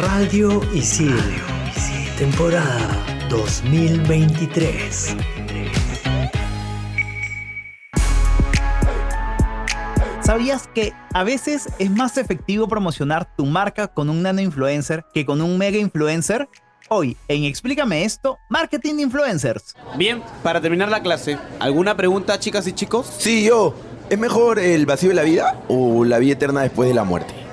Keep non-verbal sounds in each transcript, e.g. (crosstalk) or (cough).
Radio Isil, temporada 2023. ¿Sabías que a veces es más efectivo promocionar tu marca con un nano influencer que con un mega influencer? Hoy, en Explícame esto, Marketing de Influencers. Bien, para terminar la clase, ¿alguna pregunta, chicas y chicos? Sí, yo. ¿Es mejor el vacío de la vida o la vida eterna después de la muerte?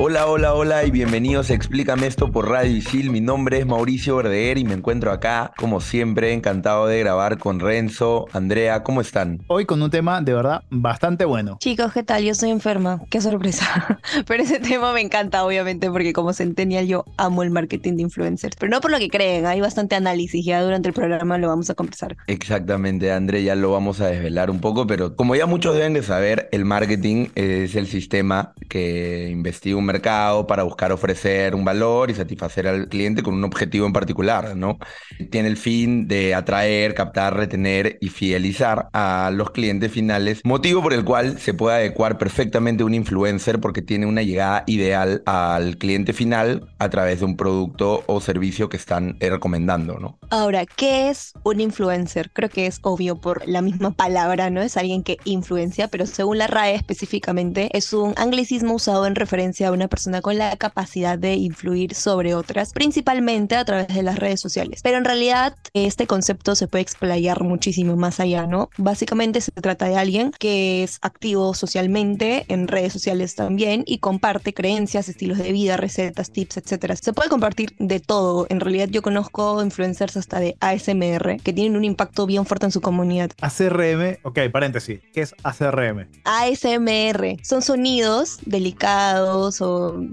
Hola, hola, hola y bienvenidos a Explícame esto por Radio Isil. Mi nombre es Mauricio Verdeer y me encuentro acá, como siempre, encantado de grabar con Renzo. Andrea, ¿cómo están? Hoy con un tema de verdad bastante bueno. Chicos, ¿qué tal? Yo estoy enferma. Qué sorpresa. (laughs) Pero ese tema me encanta, obviamente, porque como Centennial yo amo el marketing de influencers. Pero no por lo que creen, hay bastante análisis. Ya durante el programa lo vamos a conversar. Exactamente, Andrea, ya lo vamos a desvelar un poco, pero como ya muchos deben de saber, el marketing es el sistema que investiga un mercado para buscar ofrecer un valor y satisfacer al cliente con un objetivo en particular, ¿no? Tiene el fin de atraer, captar, retener y fidelizar a los clientes finales, motivo por el cual se puede adecuar perfectamente un influencer porque tiene una llegada ideal al cliente final a través de un producto o servicio que están eh, recomendando, ¿no? Ahora, ¿qué es un influencer? Creo que es obvio por la misma palabra, ¿no? Es alguien que influencia, pero según la RAE específicamente, es un anglicismo usado en referencia a una persona con la capacidad de influir sobre otras, principalmente a través de las redes sociales. Pero en realidad este concepto se puede explayar muchísimo más allá, ¿no? Básicamente se trata de alguien que es activo socialmente, en redes sociales también, y comparte creencias, estilos de vida, recetas, tips, etc. Se puede compartir de todo. En realidad yo conozco influencers hasta de ASMR que tienen un impacto bien fuerte en su comunidad. ACRM, ok, paréntesis. ¿Qué es ACRM? ASMR son sonidos delicados o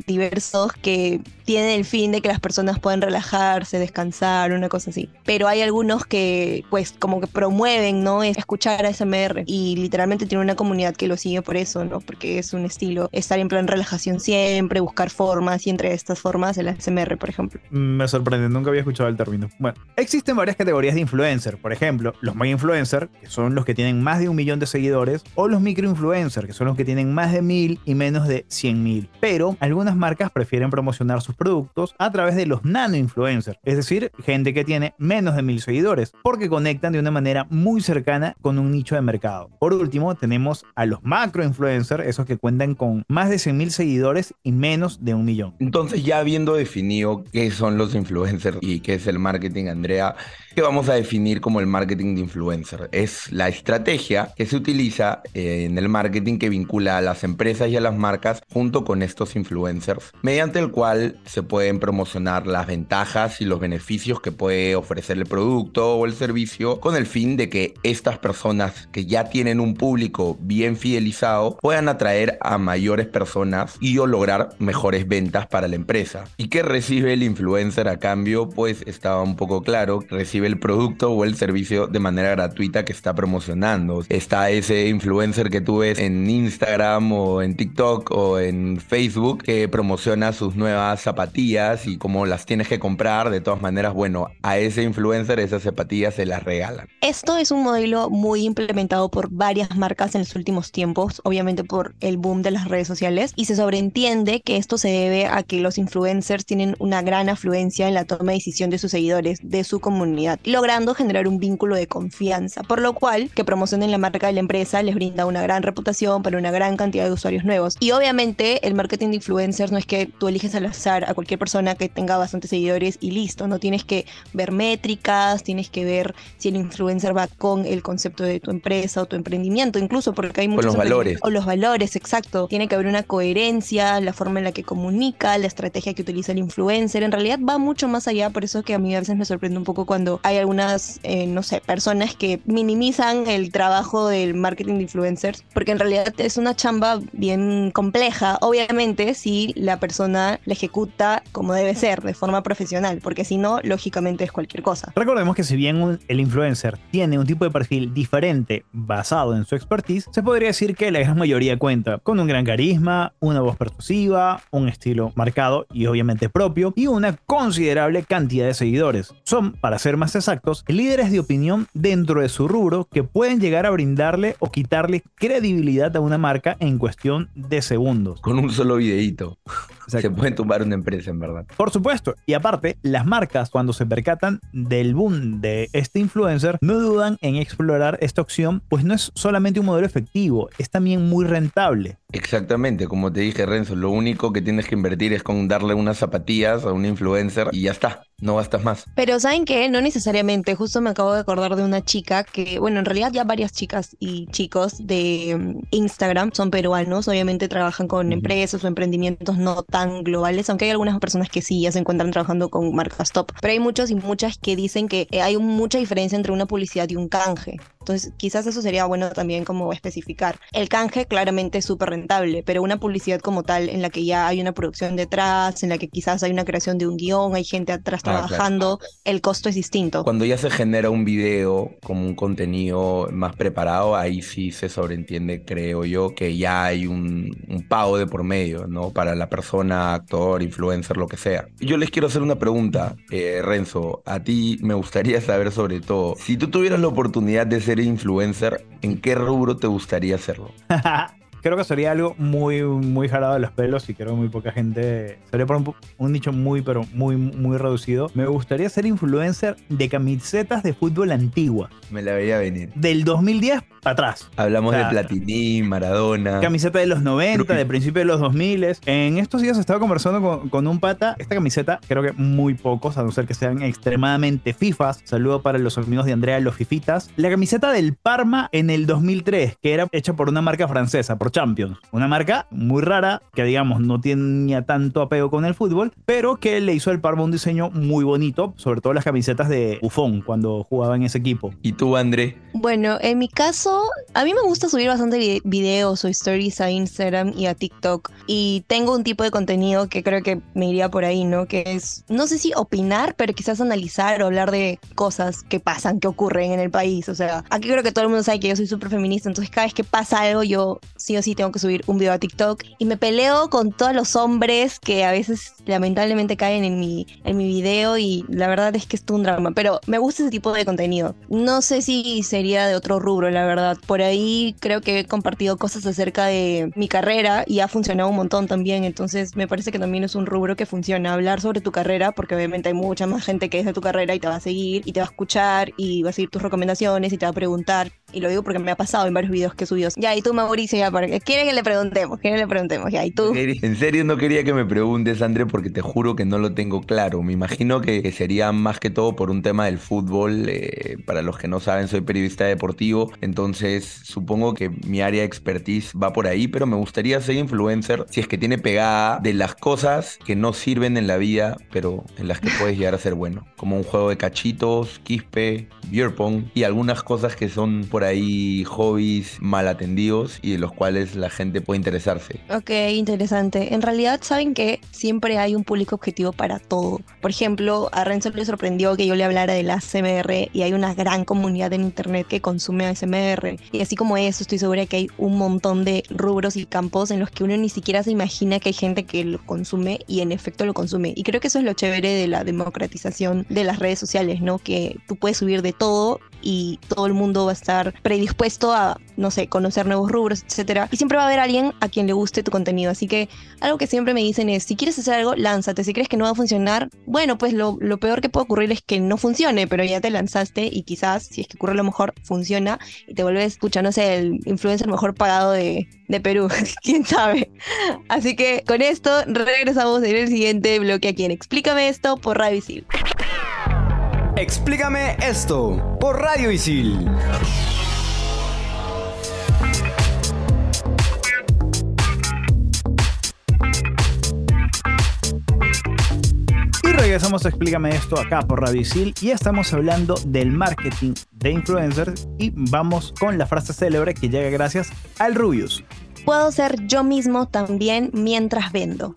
diversos que tienen el fin de que las personas puedan relajarse, descansar, una cosa así. Pero hay algunos que, pues, como que promueven, ¿no? Es escuchar ASMR y literalmente tiene una comunidad que lo sigue por eso, ¿no? Porque es un estilo, estar en plan relajación siempre, buscar formas y entre estas formas el ASMR, por ejemplo. Me sorprende, nunca había escuchado el término. Bueno, existen varias categorías de influencer. Por ejemplo, los mega influencer, que son los que tienen más de un millón de seguidores, o los micro influencer, que son los que tienen más de mil y menos de cien mil. Pero algunas marcas prefieren promocionar sus productos a través de los nano influencers, es decir, gente que tiene menos de mil seguidores, porque conectan de una manera muy cercana con un nicho de mercado. Por último, tenemos a los macro influencers, esos que cuentan con más de 100 mil seguidores y menos de un millón. Entonces, ya habiendo definido qué son los influencers y qué es el marketing, Andrea, ¿qué vamos a definir como el marketing de influencer? Es la estrategia que se utiliza eh, en el marketing que vincula a las empresas y a las marcas junto con estos influencers, mediante el cual se pueden promocionar las ventajas y los beneficios que puede ofrecer el producto o el servicio con el fin de que estas personas que ya tienen un público bien fidelizado puedan atraer a mayores personas y o lograr mejores ventas para la empresa. ¿Y qué recibe el influencer a cambio? Pues estaba un poco claro, recibe el producto o el servicio de manera gratuita que está promocionando. Está ese influencer que tú ves en Instagram o en TikTok o en Facebook que promociona sus nuevas zapatillas y como las tienes que comprar, de todas maneras, bueno, a ese influencer esas zapatillas se las regalan. Esto es un modelo muy implementado por varias marcas en los últimos tiempos, obviamente por el boom de las redes sociales, y se sobreentiende que esto se debe a que los influencers tienen una gran afluencia en la toma de decisión de sus seguidores, de su comunidad, logrando generar un vínculo de confianza, por lo cual que promocionen la marca de la empresa les brinda una gran reputación para una gran cantidad de usuarios nuevos. Y obviamente el marketing de influencers no es que tú eliges al azar a cualquier persona que tenga bastantes seguidores y listo, no tienes que ver métricas, tienes que ver si el influencer va con el concepto de tu empresa o tu emprendimiento, incluso porque hay muchos los valores. o los valores, exacto. Tiene que haber una coherencia, la forma en la que comunica, la estrategia que utiliza el influencer. En realidad va mucho más allá, por eso que a mí a veces me sorprende un poco cuando hay algunas, eh, no sé, personas que minimizan el trabajo del marketing de influencers, porque en realidad es una chamba bien compleja, obviamente, si la persona la ejecuta como debe ser, de forma profesional, porque si no, lógicamente es cualquier cosa. Recordemos que si bien el influencer tiene un tipo de perfil diferente basado en su expertise, se podría decir que la gran mayoría cuenta con un gran carisma, una voz persuasiva, un estilo marcado y obviamente propio, y una considerable cantidad de seguidores. Son, para ser más exactos, líderes de opinión dentro de su rubro que pueden llegar a brindarle o quitarle credibilidad a una marca en cuestión de segundos. Con un solo videíto. (laughs) Se Exacto. puede tumbar una empresa, en verdad. Por supuesto, y aparte, las marcas cuando se percatan del boom de este influencer, no dudan en explorar esta opción, pues no es solamente un modelo efectivo, es también muy rentable. Exactamente, como te dije, Renzo, lo único que tienes que invertir es con darle unas zapatillas a un influencer y ya está, no gastas más. Pero ¿saben qué? No necesariamente. Justo me acabo de acordar de una chica que, bueno, en realidad ya varias chicas y chicos de mm, Instagram son peruanos. Obviamente trabajan con empresas o emprendimientos no tan globales, aunque hay algunas personas que sí ya se encuentran trabajando con marcas top. Pero hay muchos y muchas que dicen que eh, hay mucha diferencia entre una publicidad y un canje. Entonces, quizás eso sería bueno también como especificar. El canje claramente es súper rentable, pero una publicidad como tal en la que ya hay una producción detrás, en la que quizás hay una creación de un guion, hay gente atrás Ah, claro. trabajando, el costo es distinto. Cuando ya se genera un video como un contenido más preparado, ahí sí se sobreentiende, creo yo, que ya hay un, un pago de por medio, ¿no? Para la persona, actor, influencer, lo que sea. Yo les quiero hacer una pregunta, eh, Renzo. A ti me gustaría saber sobre todo, si tú tuvieras la oportunidad de ser influencer, ¿en qué rubro te gustaría hacerlo? (laughs) creo que sería algo muy, muy jalado de los pelos y creo que muy poca gente. Sería por un, un nicho muy, pero muy, muy reducido. Me gustaría ser influencer de camisetas de fútbol antigua, Me la veía venir. del 2010 para atrás. Hablamos O sea, de Platini, Maradona. Camiseta de los 90, Creo que- de principios de los 2000. En estos días estaba conversando con, con un pata. Esta camiseta, creo que muy pocos, a no ser que sean extremadamente fifas. Saludo para los amigos de Andrea, los fifitas. La camiseta del Parma en el 2003, que era hecha por una marca francesa, por Champions. Una marca muy rara, que digamos no tenía tanto apego con el fútbol, pero que le hizo al Parma un diseño muy bonito, sobre todo las camisetas de Buffon cuando jugaba en ese equipo. ¿Y tú, André? Bueno, en mi caso, a mí me gusta subir bastante vi- videos o stories a Instagram y a TikTok. Y tengo un tipo de contenido que creo que me iría por ahí, ¿no? Que es, no sé si opinar, pero quizás analizar o hablar de cosas que pasan, que ocurren en el país. O sea, aquí creo que todo el mundo sabe que yo soy súper feminista, entonces cada vez que pasa algo, yo sí o sí tengo que subir un video a TikTok. Y me peleo con todos los hombres que a veces lamentablemente caen en mi, en mi video y la verdad es que es un drama. Pero me gusta ese tipo de contenido. No sé si sería de otro rubro, la verdad. Por ahí creo que he compartido cosas acerca de mi carrera y ha funcionado un montón también. Entonces me parece que también es un rubro que funciona. Hablar sobre tu carrera, porque obviamente hay mucha más gente que es de tu carrera y te va a seguir y te va a escuchar y va a seguir tus recomendaciones y te va a preguntar. Y lo digo porque me ha pasado en varios videos que he subido. Ya, y tú, Mauricio, ya. ¿quieren que le preguntemos? ¿Quieren que le preguntemos? Ya, y tú. En serio no quería que me preguntes, André, porque te juro que no lo tengo claro. Me imagino que sería más que todo por un tema del fútbol. eh, para los que no saben, soy periodista deportivo, entonces supongo que mi área de expertise va por ahí, pero me gustaría ser influencer si es que tiene pegada de las cosas que no sirven en la vida, pero en las que puedes llegar a ser bueno. Como un juego de cachitos, quispe, beer y algunas cosas que son por ahí hobbies mal atendidos y de los cuales la gente puede interesarse. Ok, interesante. En realidad, saben que siempre hay un público objetivo para todo. Por ejemplo, a Renzo le sorprendió que yo le hablara del ASMR y hay una gran comunidad en internet que consume ASMR. Y así como eso, estoy segura que hay un montón de rubros y campos en los que uno ni siquiera se imagina que hay gente que lo consume y en efecto lo consume. Y creo que eso es lo chévere de la democratización de las redes sociales, ¿no? Que tú puedes subir de todo y todo el mundo va a estar predispuesto a, no sé, conocer nuevos rubros, etcétera. Y siempre va a haber alguien a quien le guste tu contenido. Así que algo que siempre me dicen es, si quieres hacer algo, lánzate. Si crees que no va a funcionar, bueno, pues lo, peor que puede ocurrir es que no funcione, pero ya te lanzaste y quizás, si es que ocurre lo mejor, funciona y te vuelves, escucha, no sé, el influencer mejor pagado de, de Perú. (laughs) ¿Quién sabe? Así que con esto regresamos en el siguiente bloque aquí en Explícame esto por Radio Isil. Explícame esto por Radio Isil. Y regresamos a Explícame esto acá por Ravisil y estamos hablando del marketing de influencers y vamos con la frase célebre que llega gracias al Rubius. Puedo ser yo mismo también mientras vendo.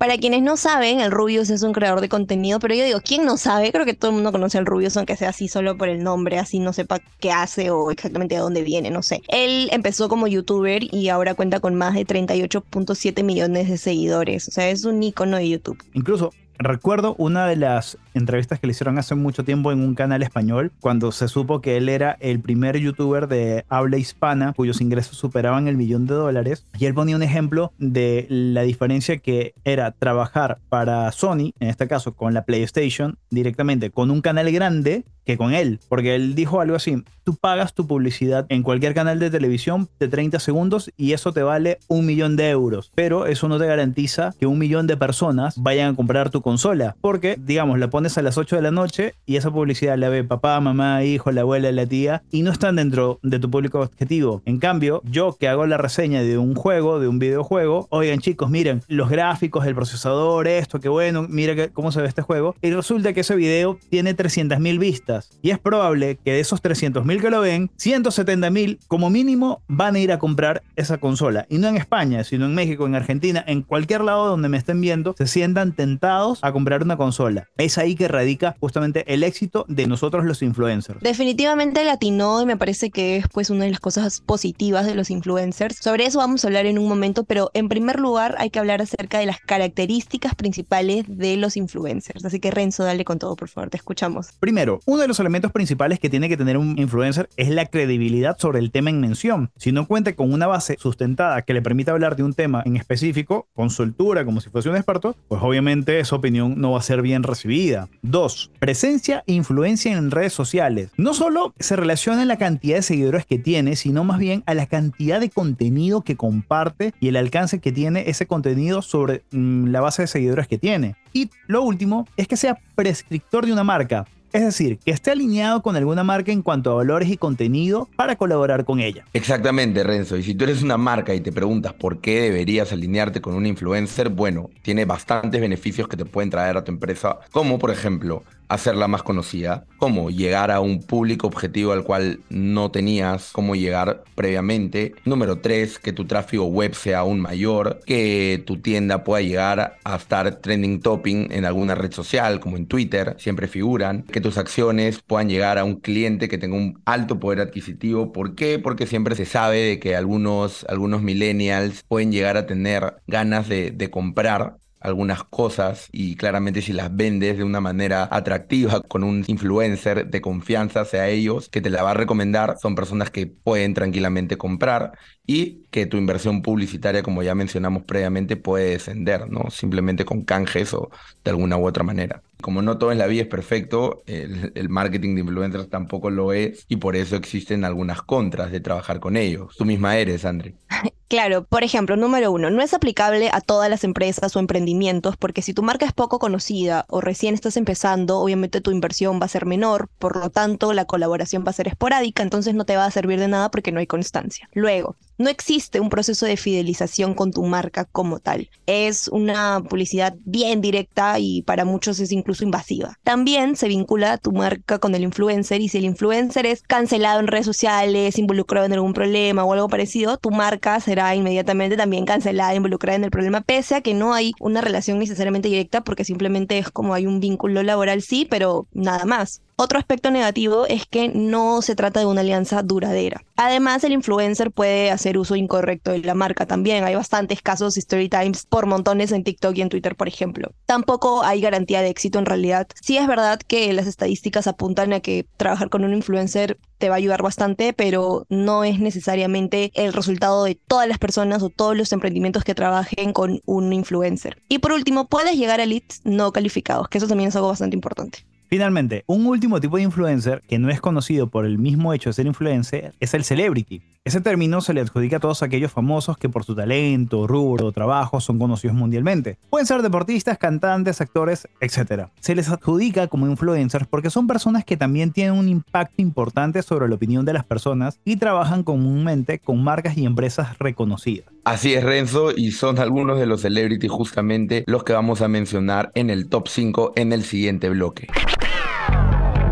Para quienes no saben, el Rubius es un creador de contenido, pero yo digo, ¿quién no sabe? Creo que todo el mundo conoce al Rubius, aunque sea así solo por el nombre, así no sepa qué hace o exactamente de dónde viene, no sé. Él empezó como youtuber y ahora cuenta con más de 38.7 millones de seguidores. O sea, es un icono de YouTube. Incluso recuerdo una de las entrevistas que le hicieron hace mucho tiempo en un canal español, cuando se supo que él era el primer youtuber de habla hispana cuyos ingresos superaban el millón de dólares. Y él ponía un ejemplo de la diferencia que era trabajar para Sony, en este caso con la PlayStation, directamente con un canal grande que con él. Porque él dijo algo así, tú pagas tu publicidad en cualquier canal de televisión de 30 segundos y eso te vale un millón de euros. Pero eso no te garantiza que un millón de personas vayan a comprar tu consola. Porque, digamos, la pones a las 8 de la noche y esa publicidad la ve papá, mamá, hijo, la abuela, la tía y no están dentro de tu público objetivo. En cambio, yo que hago la reseña de un juego, de un videojuego, oigan chicos, miren los gráficos, el procesador, esto, qué bueno, mira que, cómo se ve este juego. Y resulta que ese video tiene 300.000 vistas. Y es probable que de esos 300.000 que lo ven, 170.000 como mínimo van a ir a comprar esa consola. Y no en España, sino en México, en Argentina, en cualquier lado donde me estén viendo, se sientan tentados a comprar una consola. Es ahí que radica justamente el éxito de nosotros los influencers. Definitivamente latino y me parece que es pues una de las cosas positivas de los influencers. Sobre eso vamos a hablar en un momento, pero en primer lugar hay que hablar acerca de las características principales de los influencers. Así que Renzo, dale con todo, por favor, te escuchamos. Primero, uno de los elementos principales que tiene que tener un influencer es la credibilidad sobre el tema en mención. Si no cuenta con una base sustentada que le permita hablar de un tema en específico, con soltura, como si fuese un experto, pues obviamente esa opinión no va a ser bien recibida. Dos, presencia e influencia en redes sociales. No solo se relaciona la cantidad de seguidores que tiene, sino más bien a la cantidad de contenido que comparte y el alcance que tiene ese contenido sobre mm, la base de seguidores que tiene. Y lo último es que sea prescriptor de una marca. Es decir, que esté alineado con alguna marca en cuanto a valores y contenido para colaborar con ella. Exactamente, Renzo. Y si tú eres una marca y te preguntas por qué deberías alinearte con un influencer, bueno, tiene bastantes beneficios que te pueden traer a tu empresa, como por ejemplo hacerla más conocida, cómo llegar a un público objetivo al cual no tenías cómo llegar previamente. Número tres, que tu tráfico web sea aún mayor, que tu tienda pueda llegar a estar trending topping en alguna red social, como en Twitter, siempre figuran, que tus acciones puedan llegar a un cliente que tenga un alto poder adquisitivo. ¿Por qué? Porque siempre se sabe de que algunos, algunos millennials pueden llegar a tener ganas de, de comprar algunas cosas y claramente si las vendes de una manera atractiva con un influencer de confianza hacia ellos que te la va a recomendar, son personas que pueden tranquilamente comprar y que tu inversión publicitaria, como ya mencionamos previamente, puede descender, ¿no? Simplemente con canjes o de alguna u otra manera. Como no todo en la vida es perfecto, el, el, marketing de influencers tampoco lo es y por eso existen algunas contras de trabajar con ellos. Tú misma eres, André. (laughs) Claro, por ejemplo, número uno, no es aplicable a todas las empresas o emprendimientos porque si tu marca es poco conocida o recién estás empezando, obviamente tu inversión va a ser menor, por lo tanto la colaboración va a ser esporádica, entonces no te va a servir de nada porque no hay constancia. Luego, no existe un proceso de fidelización con tu marca como tal. Es una publicidad bien directa y para muchos es incluso invasiva. También se vincula tu marca con el influencer y si el influencer es cancelado en redes sociales, involucrado en algún problema o algo parecido, tu marca será inmediatamente también cancelada, involucrada en el problema, pese a que no hay una relación necesariamente directa porque simplemente es como hay un vínculo laboral, sí, pero nada más. Otro aspecto negativo es que no se trata de una alianza duradera. Además, el influencer puede hacer uso incorrecto de la marca también. Hay bastantes casos story times por montones en TikTok y en Twitter, por ejemplo. Tampoco hay garantía de éxito en realidad. Sí es verdad que las estadísticas apuntan a que trabajar con un influencer te va a ayudar bastante, pero no es necesariamente el resultado de todas las personas o todos los emprendimientos que trabajen con un influencer. Y por último, puedes llegar a leads no calificados, que eso también es algo bastante importante. Finalmente, un último tipo de influencer que no es conocido por el mismo hecho de ser influencer es el celebrity. Ese término se le adjudica a todos aquellos famosos que por su talento, rubro o trabajo son conocidos mundialmente. Pueden ser deportistas, cantantes, actores, etc. Se les adjudica como influencers porque son personas que también tienen un impacto importante sobre la opinión de las personas y trabajan comúnmente con marcas y empresas reconocidas. Así es, Renzo, y son algunos de los celebrities justamente los que vamos a mencionar en el top 5 en el siguiente bloque.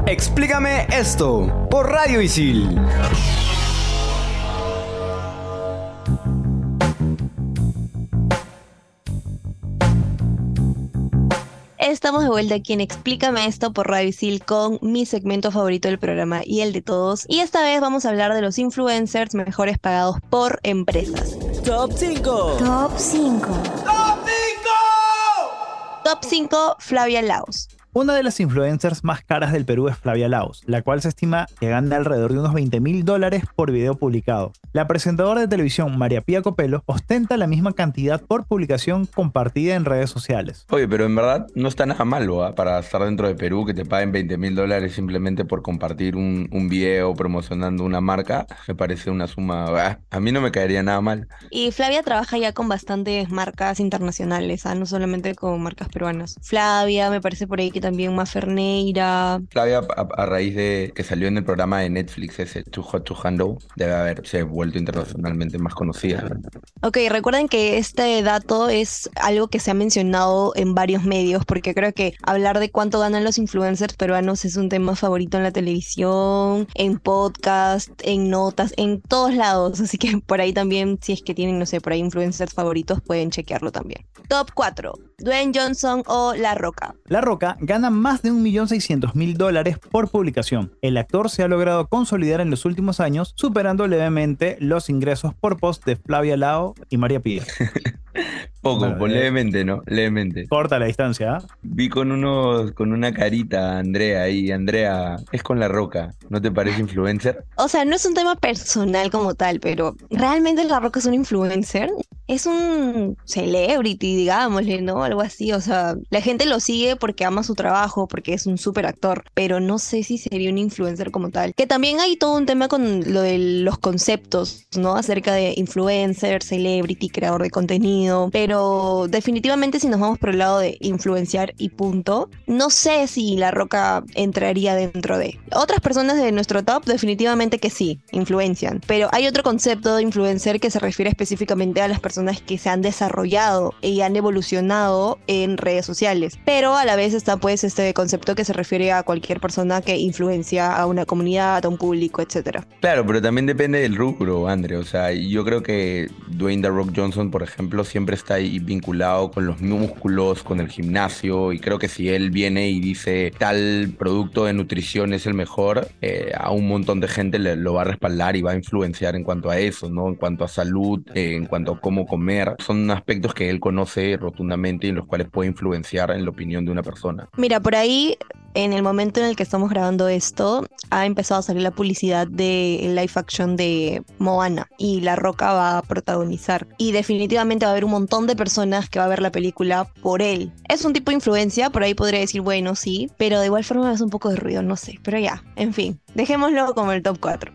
Explícame esto por Radio Isil. Estamos de vuelta aquí en Explícame esto por Radio Isil con mi segmento favorito del programa y el de todos. Y esta vez vamos a hablar de los influencers mejores pagados por empresas. Top 5. Top 5. Top 5, Flavia Laos. Una de las influencers más caras del Perú es Flavia Laos, la cual se estima que gana alrededor de unos 20 mil dólares por video publicado. La presentadora de televisión María Pía Copelo ostenta la misma cantidad por publicación compartida en redes sociales. Oye, pero en verdad no está nada malo ¿ah? para estar dentro de Perú que te paguen 20 mil dólares simplemente por compartir un, un video promocionando una marca. Me parece una suma. A mí no me caería nada mal. Y Flavia trabaja ya con bastantes marcas internacionales, ¿ah? no solamente con marcas peruanas. Flavia, me parece por ahí que también Maferneira. Flavia, a, a raíz de que salió en el programa de Netflix ese Too Hot to Handle, debe haberse vuelto internacionalmente más conocida. Ok, recuerden que este dato es algo que se ha mencionado en varios medios, porque creo que hablar de cuánto ganan los influencers peruanos es un tema favorito en la televisión, en podcast, en notas, en todos lados. Así que por ahí también, si es que tienen, no sé, por ahí influencers favoritos, pueden chequearlo también. Top 4. Dwayne Johnson o La Roca. La Roca gana más de 1.600.000 dólares por publicación. El actor se ha logrado consolidar en los últimos años, superando levemente los ingresos por post de Flavia Lao y María Pía. (laughs) Poco, Bueno, pues, eh. levemente, ¿no? Levemente. Corta la distancia, ¿ah? Vi con unos, con una carita a Andrea ahí. Andrea, es con la roca. ¿No te parece influencer? O sea, no es un tema personal como tal, pero ¿realmente La Roca es un influencer? Es un celebrity, digámosle, ¿no? Algo así. O sea, la gente lo sigue porque ama su trabajo, porque es un súper actor, pero no sé si sería un influencer como tal. Que también hay todo un tema con lo de los conceptos, ¿no? Acerca de influencer, celebrity, creador de contenido. Pero definitivamente si nos vamos por el lado de influenciar y punto, no sé si La Roca entraría dentro de. Otras personas de nuestro top definitivamente que sí, influencian. Pero hay otro concepto de influencer que se refiere específicamente a las personas que se han desarrollado y han evolucionado en redes sociales. Pero a la vez está pues este concepto que se refiere a cualquier persona que influencia a una comunidad, a un público, etcétera. Claro, pero también depende del rubro, André. O sea, yo creo que Dwayne The Rock Johnson, por ejemplo, siempre está ahí vinculado con los músculos, con el gimnasio. Y creo que si él viene y dice tal producto de nutrición es el mejor, eh, a un montón de gente le, lo va a respaldar y va a influenciar en cuanto a eso, ¿no? En cuanto a salud, eh, en cuanto a cómo comer. Son aspectos que él conoce rotundamente y en los cuales puede influenciar en la opinión de una persona. Mira, por ahí, en el momento en el que estamos grabando esto, ha empezado a salir la publicidad de live action de Moana y La Roca va a protagonizar. Y definitivamente va a haber un montón de personas que va a ver la película por él. Es un tipo de influencia, por ahí podría decir, bueno, sí, pero de igual forma hace un poco de ruido, no sé. Pero ya, en fin, dejémoslo como el top 4.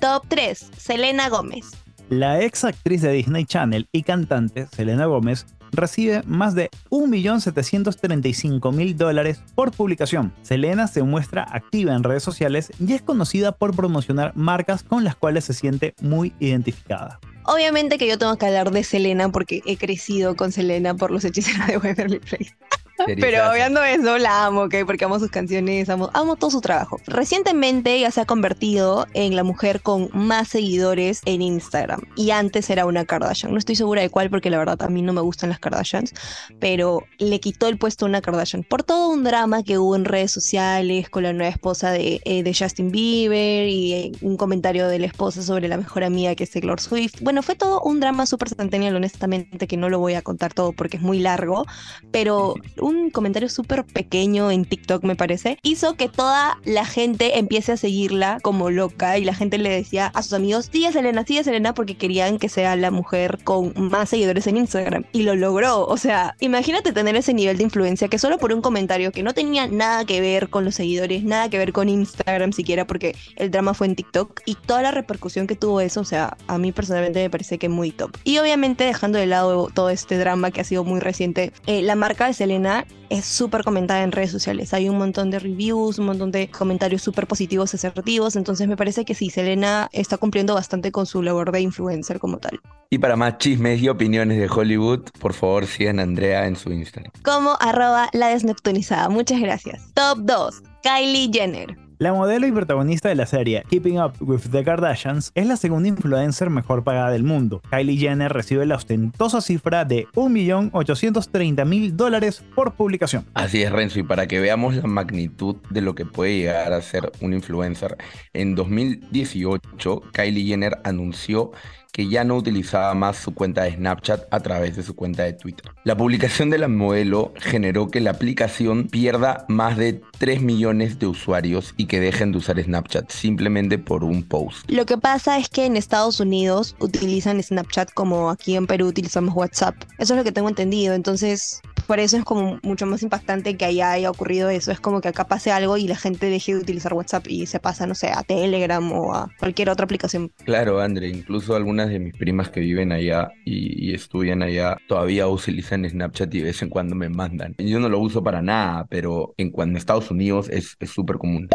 Top 3, Selena Gómez. La ex actriz de Disney Channel y cantante, Selena Gómez, recibe más de 1.735.000 dólares por publicación. Selena se muestra activa en redes sociales y es conocida por promocionar marcas con las cuales se siente muy identificada. Obviamente que yo tengo que hablar de Selena porque he crecido con Selena por los hechiceros de Waverly Place. (laughs) Pero Serizazo. obviando eso, la amo, ¿ok? Porque amo sus canciones, amo, amo todo su trabajo. Recientemente ya se ha convertido en la mujer con más seguidores en Instagram. Y antes era una Kardashian. No estoy segura de cuál porque la verdad a mí no me gustan las Kardashians. Pero le quitó el puesto a una Kardashian. Por todo un drama que hubo en redes sociales con la nueva esposa de, eh, de Justin Bieber y eh, un comentario de la esposa sobre la mejor amiga que es Taylor Swift. Bueno, fue todo un drama súper centennial, honestamente, que no lo voy a contar todo porque es muy largo. Pero un comentario súper pequeño en TikTok, me parece, hizo que toda la gente empiece a seguirla como loca y la gente le decía a sus amigos, sigue Selena, sigue Selena, porque querían que sea la mujer con más seguidores en Instagram. Y lo logró. O sea, imagínate tener ese nivel de influencia que solo por un comentario que no tenía nada que ver con los seguidores, nada que ver con Instagram siquiera, porque el drama fue en TikTok y toda la repercusión que tuvo eso, o sea, a mí personalmente me parece que muy top. Y obviamente dejando de lado todo este drama que ha sido muy reciente, eh, la marca de Selena es súper comentada en redes sociales. Hay un montón de reviews, un montón de comentarios súper positivos y asertivos. Entonces me parece que sí, Selena está cumpliendo bastante con su labor de influencer como tal. Y para más chismes y opiniones de Hollywood, por favor sigan a Andrea en su Instagram. Como arroba la desnoctunizada. Muchas gracias. Top 2. Kylie Jenner. La modelo y protagonista de la serie Keeping Up with the Kardashians es la segunda influencer mejor pagada del mundo. Kylie Jenner recibe la ostentosa cifra de 1.830.000 dólares por publicación. Así es, Renzo, y para que veamos la magnitud de lo que puede llegar a ser un influencer, en 2018 Kylie Jenner anunció que ya no utilizaba más su cuenta de Snapchat a través de su cuenta de Twitter. La publicación de la modelo generó que la aplicación pierda más de 3 millones de usuarios y que dejen de usar Snapchat simplemente por un post. Lo que pasa es que en Estados Unidos utilizan Snapchat como aquí en Perú utilizamos WhatsApp. Eso es lo que tengo entendido. Entonces, por eso es como mucho más impactante que allá haya ocurrido eso. Es como que acá pase algo y la gente deje de utilizar WhatsApp y se pasa, no sé, a Telegram o a cualquier otra aplicación. Claro, André, incluso algunas de mis primas que viven allá y, y estudian allá todavía utilizan Snapchat y de vez en cuando me mandan. Yo no lo uso para nada, pero en cuando en Estados Unidos es súper común.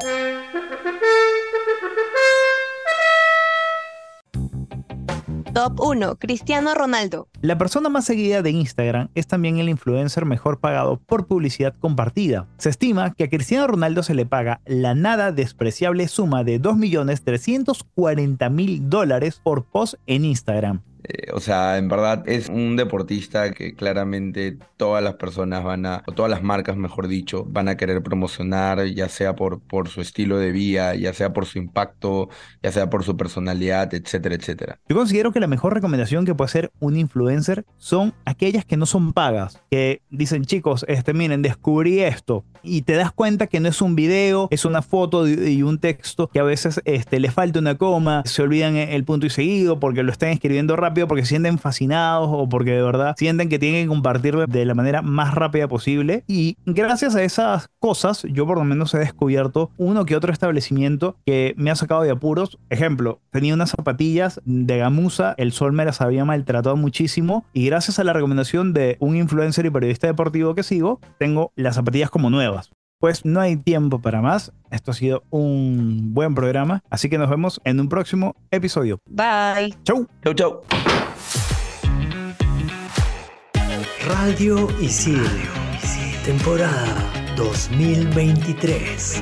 Top 1. Cristiano Ronaldo. La persona más seguida de Instagram es también el influencer mejor pagado por publicidad compartida. Se estima que a Cristiano Ronaldo se le paga la nada despreciable suma de 2.340.000 dólares por post en Instagram. Eh, o sea, en verdad es un deportista que claramente todas las personas van a, o todas las marcas, mejor dicho, van a querer promocionar, ya sea por, por su estilo de vida, ya sea por su impacto, ya sea por su personalidad, etcétera, etcétera. Yo considero que la mejor recomendación que puede hacer un influencer son aquellas que no son pagas, que dicen chicos, este miren, descubrí esto y te das cuenta que no es un video, es una foto y un texto que a veces este, le falta una coma, se olvidan el punto y seguido porque lo están escribiendo rápido porque sienten fascinados o porque de verdad sienten que tienen que compartirlo de la manera más rápida posible y gracias a esas cosas yo por lo menos he descubierto uno que otro establecimiento que me ha sacado de apuros. Ejemplo, tenía unas zapatillas de gamuza, el sol me las había maltratado muchísimo y gracias a la recomendación de un influencer y periodista deportivo que sigo, tengo las zapatillas como nuevas. Pues no hay tiempo para más. Esto ha sido un buen programa, así que nos vemos en un próximo episodio. Bye. Chau. Chau, chau. Radio Isil. Temporada 2023.